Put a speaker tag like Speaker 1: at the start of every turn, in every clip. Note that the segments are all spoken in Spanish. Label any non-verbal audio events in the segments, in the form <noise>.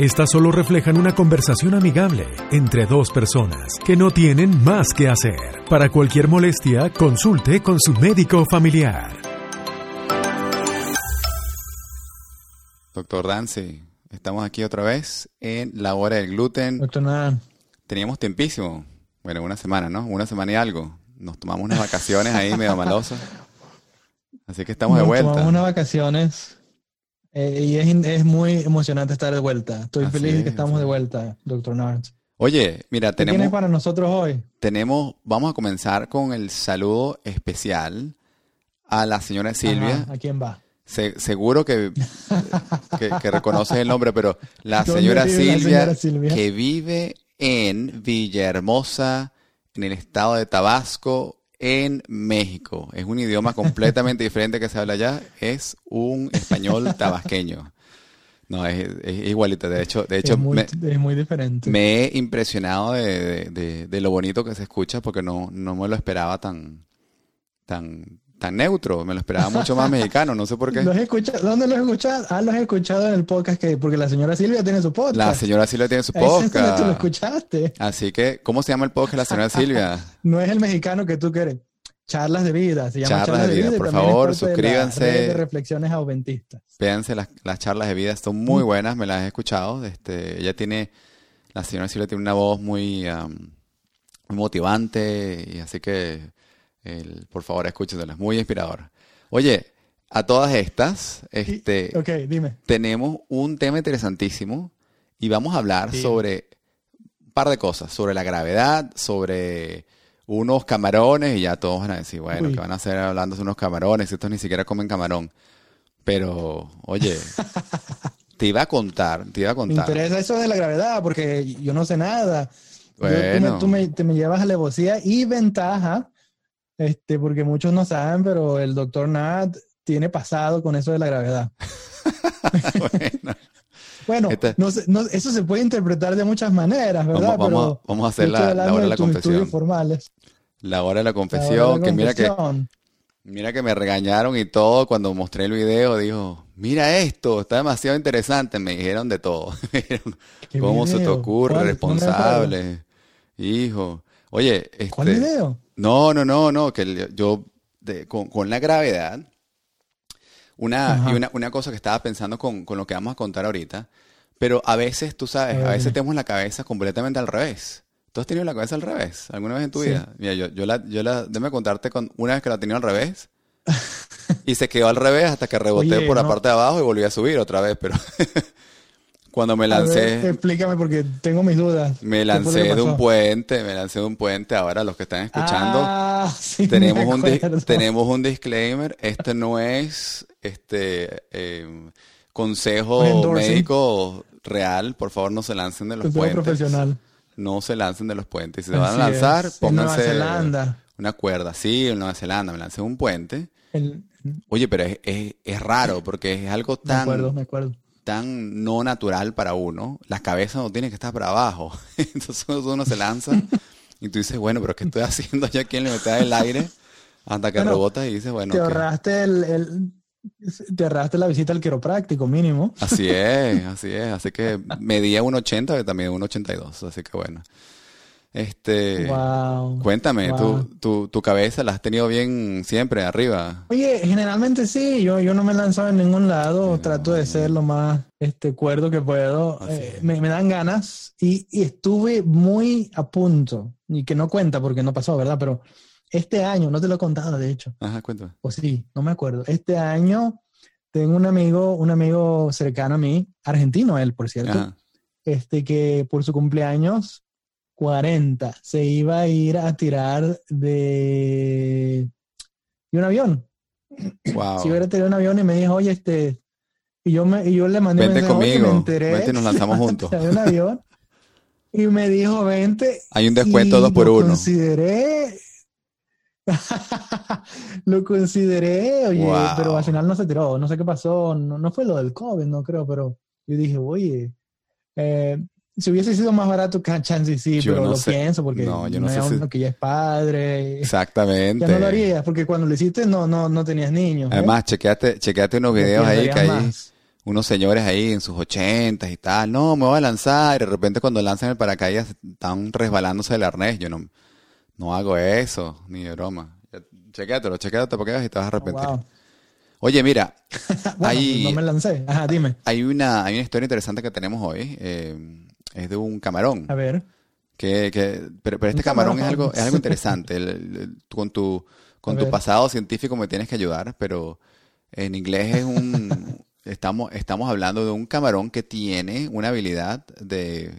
Speaker 1: Estas solo reflejan una conversación amigable entre dos personas que no tienen más que hacer. Para cualquier molestia, consulte con su médico familiar.
Speaker 2: Doctor Dancy, estamos aquí otra vez en la hora del gluten.
Speaker 3: Doctor Nard.
Speaker 2: Teníamos tiempísimo. Bueno, una semana, ¿no? Una semana y algo. Nos tomamos unas vacaciones ahí medio malosas. Así que estamos de
Speaker 3: Nos
Speaker 2: vuelta.
Speaker 3: tomamos unas vacaciones eh, y es, es muy emocionante estar de vuelta. Estoy
Speaker 2: Así
Speaker 3: feliz de
Speaker 2: es,
Speaker 3: que estamos de vuelta, Doctor Nard.
Speaker 2: Oye, mira,
Speaker 3: ¿Qué tienes
Speaker 2: tenemos,
Speaker 3: para nosotros hoy?
Speaker 2: tenemos, vamos a comenzar con el saludo especial a la señora Silvia.
Speaker 3: Ajá, ¿A quién va?
Speaker 2: Se- seguro que, <laughs> que, que reconoces el nombre, pero la
Speaker 3: ¿Dónde
Speaker 2: señora
Speaker 3: vive la
Speaker 2: Silvia,
Speaker 3: señora Silvia?
Speaker 2: que vive en Villahermosa, en el estado de Tabasco, en México. Es un idioma completamente <laughs> diferente que se habla allá. Es un español <laughs> tabasqueño. No, es, es igualito. De hecho, de hecho
Speaker 3: es, muy,
Speaker 2: me,
Speaker 3: es muy diferente.
Speaker 2: me he impresionado de, de- de- de lo bonito que se escucha porque no, no me lo esperaba tan, tan, tan neutro. Me lo esperaba mucho más mexicano. No sé por qué. <laughs>
Speaker 3: ¿Los escucha- ¿Dónde los escuchas? Ah, los he escuchado en el podcast que, porque la señora Silvia tiene su podcast.
Speaker 2: La señora Silvia tiene su
Speaker 3: donde tú lo
Speaker 2: podcast.
Speaker 3: escuchaste.
Speaker 2: Así que, ¿cómo se llama el podcast de la señora <laughs> Silvia?
Speaker 3: No es el mexicano que tú quieres. Charlas de vida, se llama
Speaker 2: Charlas de vida.
Speaker 3: y
Speaker 2: Por
Speaker 3: también es
Speaker 2: favor,
Speaker 3: de
Speaker 2: suscríbanse.
Speaker 3: red de reflexiones adventistas.
Speaker 2: Véanse las, las charlas de vida, son
Speaker 3: Mm.
Speaker 2: muy buenas, me las he escuchado. Este, ella tiene, la señora Silvia tiene una voz muy, muy motivante, y así que, el- por favor, escúchenla, es muy inspiradora. Oye, a todas estas,
Speaker 3: Y-
Speaker 2: este,
Speaker 3: ok, dime.
Speaker 2: tenemos un tema interesantísimo y vamos a hablar
Speaker 3: Sí.
Speaker 2: sobre un par de cosas, sobre la gravedad, sobre unos camarones y ya todos van a decir, bueno,
Speaker 3: Uy.
Speaker 2: que van a hacer hablando de unos camarones, estos ni siquiera comen camarón. Pero, oye, <laughs> te iba a contar, te iba a
Speaker 3: Me
Speaker 2: contar.
Speaker 3: interesa eso de la gravedad porque yo no sé nada. Yo- tú me-
Speaker 2: Bueno.
Speaker 3: tú, me, te me llevas alevosía y ventaja, este, porque muchos no saben, pero el doctor Nat tiene pasado con eso de la gravedad. <laughs>
Speaker 2: Bueno,
Speaker 3: Bueno,
Speaker 2: Este-
Speaker 3: no no- eso se puede interpretar de muchas maneras, ¿verdad?
Speaker 2: vamos, vamos,
Speaker 3: pero
Speaker 2: vamos a hacer la, la hora de la confesión.
Speaker 3: formales.
Speaker 2: La hora de la
Speaker 3: La hora de
Speaker 2: confesión,
Speaker 3: la
Speaker 2: que mira que
Speaker 3: confesión.
Speaker 2: Mira que me regañaron y todo cuando mostré el video, dijo, mira esto, está demasiado interesante, me dijeron de todo. <laughs> Me dijeron,
Speaker 3: ¿Qué
Speaker 2: ¿Cómo se te
Speaker 3: video?
Speaker 2: ocurre, responsable? Hijo. Oye,
Speaker 3: ¿Cuál
Speaker 2: este,
Speaker 3: video?
Speaker 2: no, no, no, no, que yo de- con, con la gravedad, una, y una, una cosa que estaba pensando con, con lo que vamos a contar ahorita, pero a veces, tú sabes,
Speaker 3: A
Speaker 2: veces tenemos la cabeza completamente al revés. ¿Tú has tenido la cabeza al revés alguna vez en tu
Speaker 3: Sí.
Speaker 2: vida? Mira, yo, yo la, yo la, déjame contarte con una vez que la tenía al revés. <laughs> Y se quedó al revés hasta que reboté
Speaker 3: Oye,
Speaker 2: por la
Speaker 3: no.
Speaker 2: parte de abajo y volví a subir otra vez, pero <laughs> cuando me
Speaker 3: ver,
Speaker 2: lancé,
Speaker 3: explícame porque tengo mis dudas.
Speaker 2: me
Speaker 3: ¿Qué fue lo
Speaker 2: lancé de un puente, me lancé de un puente, ahora los que están escuchando,
Speaker 3: Ah, <laughs> sí,
Speaker 2: tenemos un, tenemos un disclaimer, este no es este eh, consejo médico real, por favor no se lancen de los
Speaker 3: Consejo
Speaker 2: puentes.
Speaker 3: profesional.
Speaker 2: No se lancen de los puentes. Si se van a lanzar,
Speaker 3: es. En Nueva
Speaker 2: pónganse
Speaker 3: Zelanda.
Speaker 2: una cuerda. Sí, en Nueva Zelanda me lancé de un puente.
Speaker 3: El-
Speaker 2: Oye, pero es, es- es raro porque es algo
Speaker 3: me acuerdo,
Speaker 2: tan,
Speaker 3: me acuerdo.
Speaker 2: Tan no natural para uno. La cabeza no tiene que estar para abajo. <laughs> Entonces uno se lanza y tú dices, bueno, pero ¿qué estoy haciendo yo aquí en la mitad del aire? Hasta que
Speaker 3: Bueno,
Speaker 2: rebotas y dices, bueno,
Speaker 3: Te ahorraste el, el- te ahorraste la visita al quiropráctico mínimo.
Speaker 2: Así es, así es. Así que medía 1,80, pero también 1,82. Así que bueno. Este,
Speaker 3: Wow.
Speaker 2: cuéntame,
Speaker 3: Wow.
Speaker 2: ¿tu, tu, tu cabeza la has tenido bien siempre arriba?
Speaker 3: Oye, generalmente sí, yo, yo no me he lanzado en ningún lado, trato de ser lo más este, cuerdo que puedo. Eh, me, me dan ganas y, y estuve muy a punto, y que no cuenta porque no pasó, ¿verdad? Pero este año, no te lo he contado de hecho,
Speaker 2: Ajá, cuéntame.
Speaker 3: o sí, no me acuerdo. Este año tengo un amigo, un amigo cercano a mí, argentino él, por cierto,
Speaker 2: Ajá.
Speaker 3: este que por su cumpleaños 40 se iba a ir a tirar de, de un avión.
Speaker 2: Wow.
Speaker 3: Si hubiera tenido un avión y me dijo, oye, este, y yo, me, y yo le mandé un
Speaker 2: Vente
Speaker 3: mensaje, "Oye,
Speaker 2: conmigo,
Speaker 3: me enteré
Speaker 2: vente y nos lanzamos <laughs> juntos.
Speaker 3: un avión. Y me dijo, vente.
Speaker 2: Hay un descuento dos por
Speaker 3: lo
Speaker 2: uno.
Speaker 3: consideré, <laughs> lo consideré, oye,
Speaker 2: Wow.
Speaker 3: pero al final no se tiró, no sé qué pasó, no, no fue lo del COVID, no creo, pero yo dije, oye, eh, si hubiese sido más barato, chance sí,
Speaker 2: Yo
Speaker 3: pero
Speaker 2: no
Speaker 3: lo
Speaker 2: sé.
Speaker 3: pienso porque
Speaker 2: No, yo no sé si-
Speaker 3: uno que ya es padre,
Speaker 2: Exactamente.
Speaker 3: ya no lo harías, porque cuando lo hiciste no, no, no tenías niños. ¿eh?
Speaker 2: Además, chequeate, chequeate unos videos ahí que hay unos señores ahí en sus ochentas y tal. No, me voy a lanzar. Y de repente cuando lanzan el paracaídas están resbalándose del arnés. Yo no, no hago eso, ni de broma. Chequéatelo, chequéatelo porque vas y te vas a
Speaker 3: Oh,
Speaker 2: arrepentir.
Speaker 3: wow.
Speaker 2: Oye, mira, <laughs>
Speaker 3: Bueno, no me lancé. Ajá, dime.
Speaker 2: hay una, hay una historia interesante que tenemos hoy. eh, es de un camarón.
Speaker 3: A ver.
Speaker 2: Que, que, pero, pero este
Speaker 3: Un
Speaker 2: camarón, es
Speaker 3: camarón.
Speaker 2: algo, es algo <laughs> interesante. El- el- con tu, con tu pasado científico me tienes que ayudar, pero en inglés es un, <laughs> estamos, estamos hablando de un camarón que tiene una habilidad de,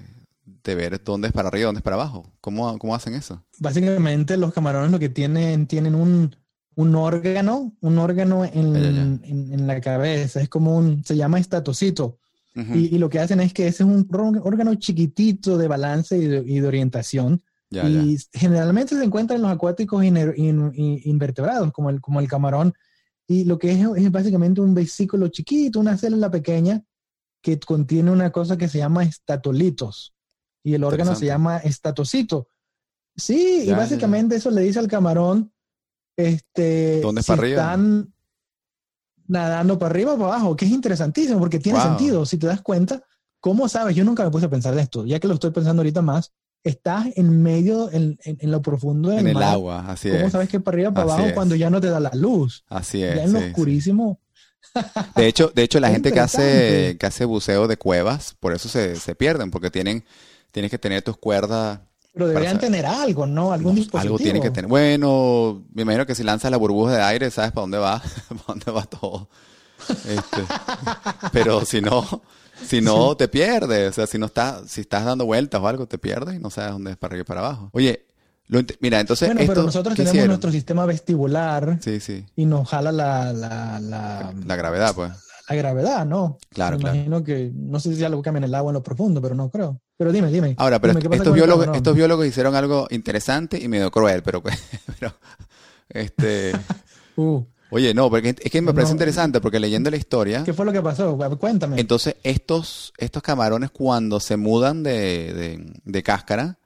Speaker 2: de ver dónde es para arriba, dónde es para abajo. ¿Cómo, cómo hacen eso?
Speaker 3: Básicamente los camarones lo que tienen, tienen un, un órgano, un órgano en,
Speaker 2: Ya, ya, ya.
Speaker 3: en- en la cabeza. Es como un, se llama estatocito. Y, y lo que hacen es que ese es un órgano chiquitito de balance y de, y de orientación.
Speaker 2: ya, ya.
Speaker 3: y generalmente se encuentra en los acuáticos in- in- invertebrados, como el, como el camarón. Y lo que es es básicamente un vesículo chiquito, una célula pequeña que contiene una cosa que se llama estatolitos. Y el órgano se llama estatocito. Sí,
Speaker 2: Ya,
Speaker 3: y básicamente eso le dice al camarón, este,
Speaker 2: ¿Dónde es
Speaker 3: si
Speaker 2: para arriba?
Speaker 3: Nadando para arriba o para abajo, que es interesantísimo porque tiene
Speaker 2: Wow.
Speaker 3: sentido. Si te das cuenta, ¿cómo sabes? Yo nunca me puse a pensar de esto, ya que lo estoy pensando ahorita más. Estás en medio, en, en- en lo profundo del
Speaker 2: En el
Speaker 3: mar.
Speaker 2: agua, así
Speaker 3: ¿Cómo
Speaker 2: es.
Speaker 3: sabes que para arriba, para
Speaker 2: Así
Speaker 3: abajo,
Speaker 2: es.
Speaker 3: cuando ya no te da la luz?
Speaker 2: Así es.
Speaker 3: ya en lo
Speaker 2: sí, sí.
Speaker 3: oscurísimo. <laughs>
Speaker 2: De hecho, de hecho, la gente que hace, que hace buceo de cuevas, por eso se, se pierden, porque tienen, tienes que tener tus cuerdas
Speaker 3: Pero deberían tener algo, ¿no? Algún
Speaker 2: No,
Speaker 3: dispositivo.
Speaker 2: algo tiene que tener. Bueno, me imagino que si lanzas la burbuja de aire, sabes para dónde va, <laughs> para dónde va todo. Este, pero si no, si no te pierdes, o sea, si no estás, si estás dando vueltas o algo, te pierdes y no sabes dónde es para arriba y para abajo. Oye, lo mira, entonces
Speaker 3: Bueno,
Speaker 2: esto,
Speaker 3: pero nosotros
Speaker 2: ¿qué
Speaker 3: tenemos
Speaker 2: hicieron?
Speaker 3: nuestro sistema vestibular
Speaker 2: Sí, sí,
Speaker 3: y nos jala la, la, la,
Speaker 2: la gravedad, pues.
Speaker 3: la gravedad, ¿no?
Speaker 2: Claro,
Speaker 3: Me
Speaker 2: claro.
Speaker 3: imagino que, no sé si algo cambia en el agua en lo profundo, pero no creo. Pero dime, dime.
Speaker 2: Ahora, pero
Speaker 3: Dime, ¿qué pasa
Speaker 2: estos biólogos,
Speaker 3: camarón?
Speaker 2: estos biólogos hicieron algo interesante y medio cruel, pero, <laughs> pero este, <laughs>
Speaker 3: Uh,
Speaker 2: oye, no, porque es que me parece
Speaker 3: No.
Speaker 2: interesante porque leyendo la historia,
Speaker 3: ¿Qué fue lo que pasó? Cuéntame.
Speaker 2: Entonces, estos, estos camarones cuando se mudan de, de- de cáscara,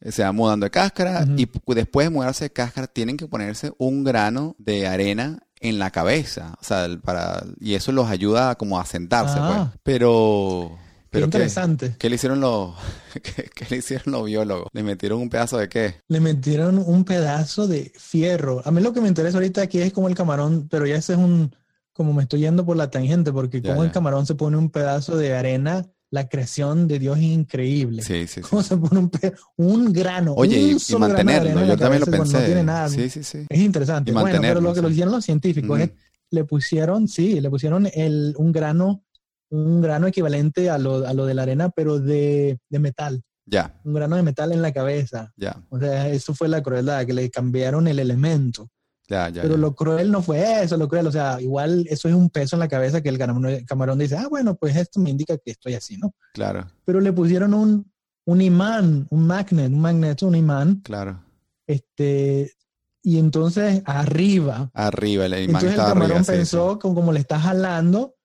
Speaker 2: eh, se van mudando de cáscara y pu- después de mudarse de cáscara tienen que ponerse un grano de arena en la cabeza, o sea, para, y eso los ayuda como a sentarse,
Speaker 3: Ah.
Speaker 2: pues. Pero,
Speaker 3: Qué
Speaker 2: pero ¿qué,
Speaker 3: interesante.
Speaker 2: qué le hicieron los, <laughs> qué, qué le hicieron los biólogos? ¿Le metieron un pedazo de qué?
Speaker 3: Le metieron un pedazo de fierro. A mí lo que me interesa ahorita aquí es como el camarón, pero ya ese es un, como me estoy yendo por la tangente, porque
Speaker 2: Ya,
Speaker 3: como el camarón se pone un pedazo de arena, la creación de Dios es increíble.
Speaker 2: Sí, sí, sí.
Speaker 3: ¿Cómo se pone un, un grano?
Speaker 2: Oye,
Speaker 3: un
Speaker 2: y, y
Speaker 3: solo grano de arena
Speaker 2: mantenerlo,
Speaker 3: en
Speaker 2: yo también lo pensé.
Speaker 3: No tiene nada.
Speaker 2: Sí, sí, sí.
Speaker 3: Es interesante.
Speaker 2: Y
Speaker 3: Bueno, pero lo que lo hicieron los científicos es, le pusieron, sí, le pusieron el, un grano, un grano equivalente a lo, a lo de la arena, pero de, de metal.
Speaker 2: Ya,
Speaker 3: Un grano de metal en la cabeza.
Speaker 2: ya,
Speaker 3: O sea, eso fue la crueldad, que le cambiaron el elemento.
Speaker 2: ya, ya.
Speaker 3: Pero lo cruel no fue eso, lo cruel, o sea, igual eso es un peso en la cabeza que el camarón, dice, ah, bueno, pues esto me indica que estoy así, ¿no?
Speaker 2: Claro,
Speaker 3: Pero le pusieron un, un imán, un magnet, un magneto, un imán,
Speaker 2: claro.
Speaker 3: este, y entonces arriba,
Speaker 2: Arriba, el imán
Speaker 3: entonces el camarón
Speaker 2: arriba, sí, sí.
Speaker 3: pensó que como le está jalando,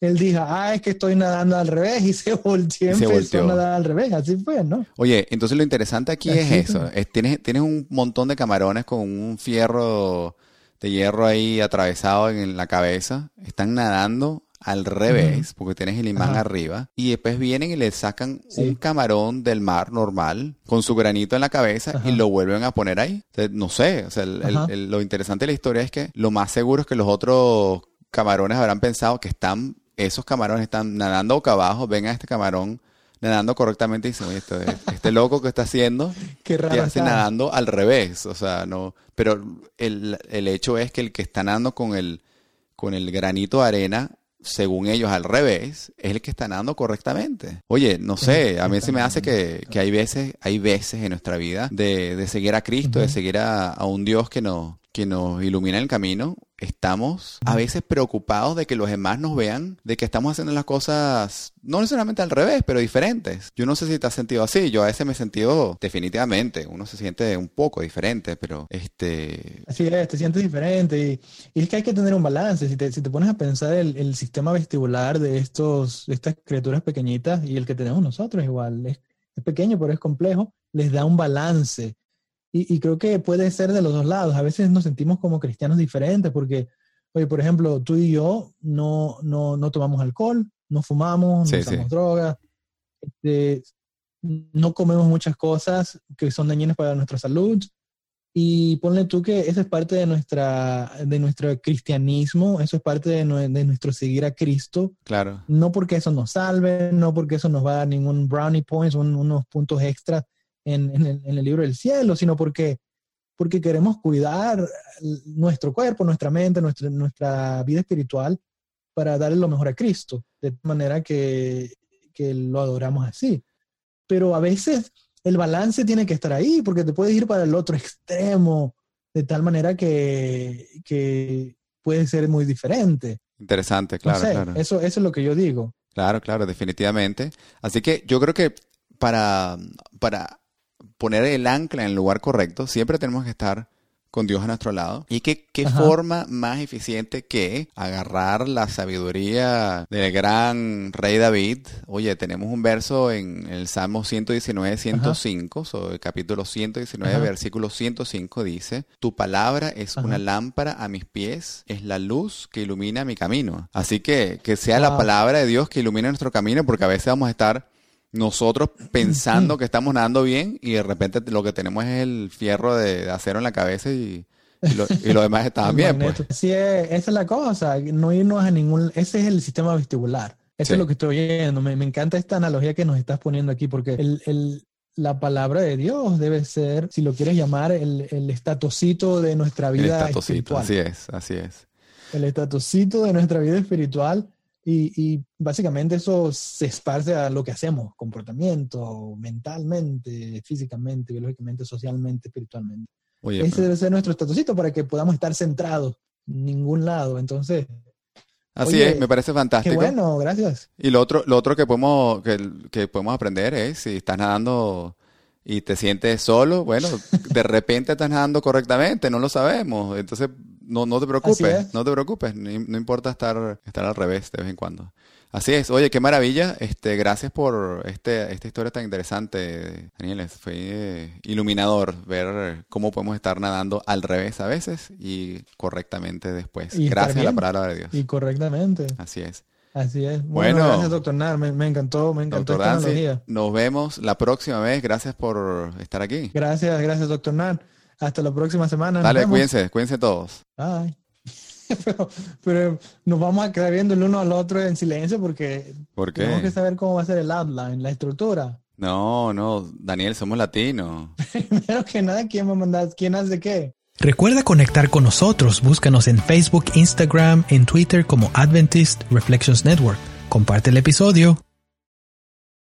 Speaker 3: él dijo, ah, es que estoy nadando al revés, y se <laughs> volteó,
Speaker 2: Y se
Speaker 3: empezó
Speaker 2: volteó.
Speaker 3: a nadar al revés, así fue, ¿no?
Speaker 2: Oye, entonces lo interesante aquí
Speaker 3: Así
Speaker 2: es
Speaker 3: es.
Speaker 2: eso. es- tienes, tienes un montón de camarones con un fierro de hierro ahí atravesado en la cabeza. Están nadando al revés, porque tienes el imán
Speaker 3: Ajá.
Speaker 2: arriba. Y después vienen y le sacan
Speaker 3: Sí.
Speaker 2: un camarón del mar normal con su granito en la cabeza y lo vuelven a poner ahí. O sea, no sé, o sea, el- el-
Speaker 3: Ajá.
Speaker 2: el- lo interesante de la historia es que lo más seguro es que los otros camarones habrán pensado que están, esos camarones están nadando boca abajo, ven a este camarón nadando correctamente y dicen, oye, este, este loco que está haciendo, <laughs>
Speaker 3: Qué raro
Speaker 2: hace
Speaker 3: está.
Speaker 2: nadando al revés, o sea, no, pero el, el hecho es que el que está nadando con el, con el granito de arena, según ellos al revés, es el que está nadando correctamente. Oye, no sé, a mí se me hace que, que hay veces, hay veces en nuestra vida de, de seguir a Cristo, de seguir a, a un Dios que nos, que nos ilumina el camino, estamos a veces preocupados de que los demás nos vean, de que estamos haciendo las cosas no necesariamente al revés, pero diferentes. Yo no sé si te has sentido así, yo a veces me he sentido definitivamente, uno se siente un poco diferente, pero este...
Speaker 3: Así es, te sientes diferente y, es que hay que tener un balance. Si te, si te pones a pensar el, el, sistema vestibular de, estos, de estas criaturas pequeñitas y el que tenemos nosotros igual, es, es pequeño pero es complejo, les da un balance y, creo que puede ser de los dos lados. A veces nos sentimos como cristianos diferentes porque, oye, por ejemplo, tú y yo no, no, no tomamos alcohol, no fumamos, no usamos drogas, este, no comemos muchas cosas que son dañinas para nuestra salud. Y ponle tú que eso es parte de, nuestra, de nuestro cristianismo, eso es parte de, de, nuestro seguir a Cristo.
Speaker 2: Claro.
Speaker 3: No porque eso nos salve, no porque eso nos va a dar ningún brownie points, unos puntos extras en, el, libro del cielo, sino porque, porque queremos cuidar nuestro cuerpo, nuestra mente, nuestra, nuestra vida espiritual para darle lo mejor a Cristo, de manera que, que lo adoramos así. Pero a veces el balance tiene que estar ahí, porque te puedes ir para el otro extremo, de tal manera que, que puede ser muy diferente.
Speaker 2: Interesante, claro, claro.
Speaker 3: Eso, eso es lo que yo digo.
Speaker 2: Claro, claro, definitivamente. Así que yo creo que para, para poner el ancla en el lugar correcto, siempre tenemos que estar con Dios a nuestro lado. ¿Y qué, qué forma más eficiente que agarrar la sabiduría del gran rey David? Oye, tenemos un verso en el Salmo 119, 105, sobre el capítulo 119, versículo 105 dice, Tu palabra es una lámpara a mis pies, es la luz que ilumina mi camino. Así que que sea la palabra de Dios que ilumine nuestro camino, porque a veces vamos a estar nosotros pensando que estamos nadando bien y de repente lo que tenemos es el fierro de, acero en la cabeza y, y, lo, demás estaban <laughs> bien. Pues.
Speaker 3: Sí, esa es la cosa, no irnos a ningún... Ese es el sistema vestibular. Eso es lo que estoy oyendo. Me, encanta esta analogía que nos estás poniendo aquí porque el, la palabra de Dios debe ser, si lo quieres llamar, el, el estatosito de nuestra vida espiritual.
Speaker 2: Así es, así es.
Speaker 3: El estatosito de nuestra vida espiritual y, básicamente eso se esparce a lo que hacemos, comportamiento, mentalmente, físicamente, biológicamente, socialmente, espiritualmente. Ese debe ser nuestro estatusito para que podamos estar centrados en ningún lado. Entonces.
Speaker 2: Así es, me parece fantástico.
Speaker 3: Qué bueno, gracias.
Speaker 2: Y lo otro, lo otro que podemos, que, que podemos aprender es si estás nadando y te sientes solo, bueno, de repente estás nadando correctamente, no lo sabemos. Entonces, no, no te preocupes, no te preocupes, no, importa estar, estar al revés de vez en cuando. Así es, oye, qué maravilla, este, gracias por este, esta historia tan interesante, Daniel, fue eh, iluminador ver cómo podemos estar nadando al revés a veces y correctamente después, gracias a la palabra de Dios.
Speaker 3: Y correctamente.
Speaker 2: Así es.
Speaker 3: Así es. Bueno, gracias, doctor Nar. Me, encantó, me encantó
Speaker 2: esta Nos vemos la próxima vez. Gracias por estar aquí.
Speaker 3: Gracias, gracias, doctor Nar. Hasta la próxima semana.
Speaker 2: Dale, cuídense, cuídense todos.
Speaker 3: Bye. <laughs> pero, nos vamos a quedar viendo el uno al otro en silencio porque tenemos que saber cómo va a ser el outline, la estructura.
Speaker 2: No, no, Daniel, somos latinos. <laughs>
Speaker 3: Primero que nada, ¿quién va a mandar? ¿Quién hace qué?
Speaker 4: Recuerda conectar con nosotros. Búscanos en Facebook, Instagram, en Twitter como Adventist Reflections Network. Comparte el episodio.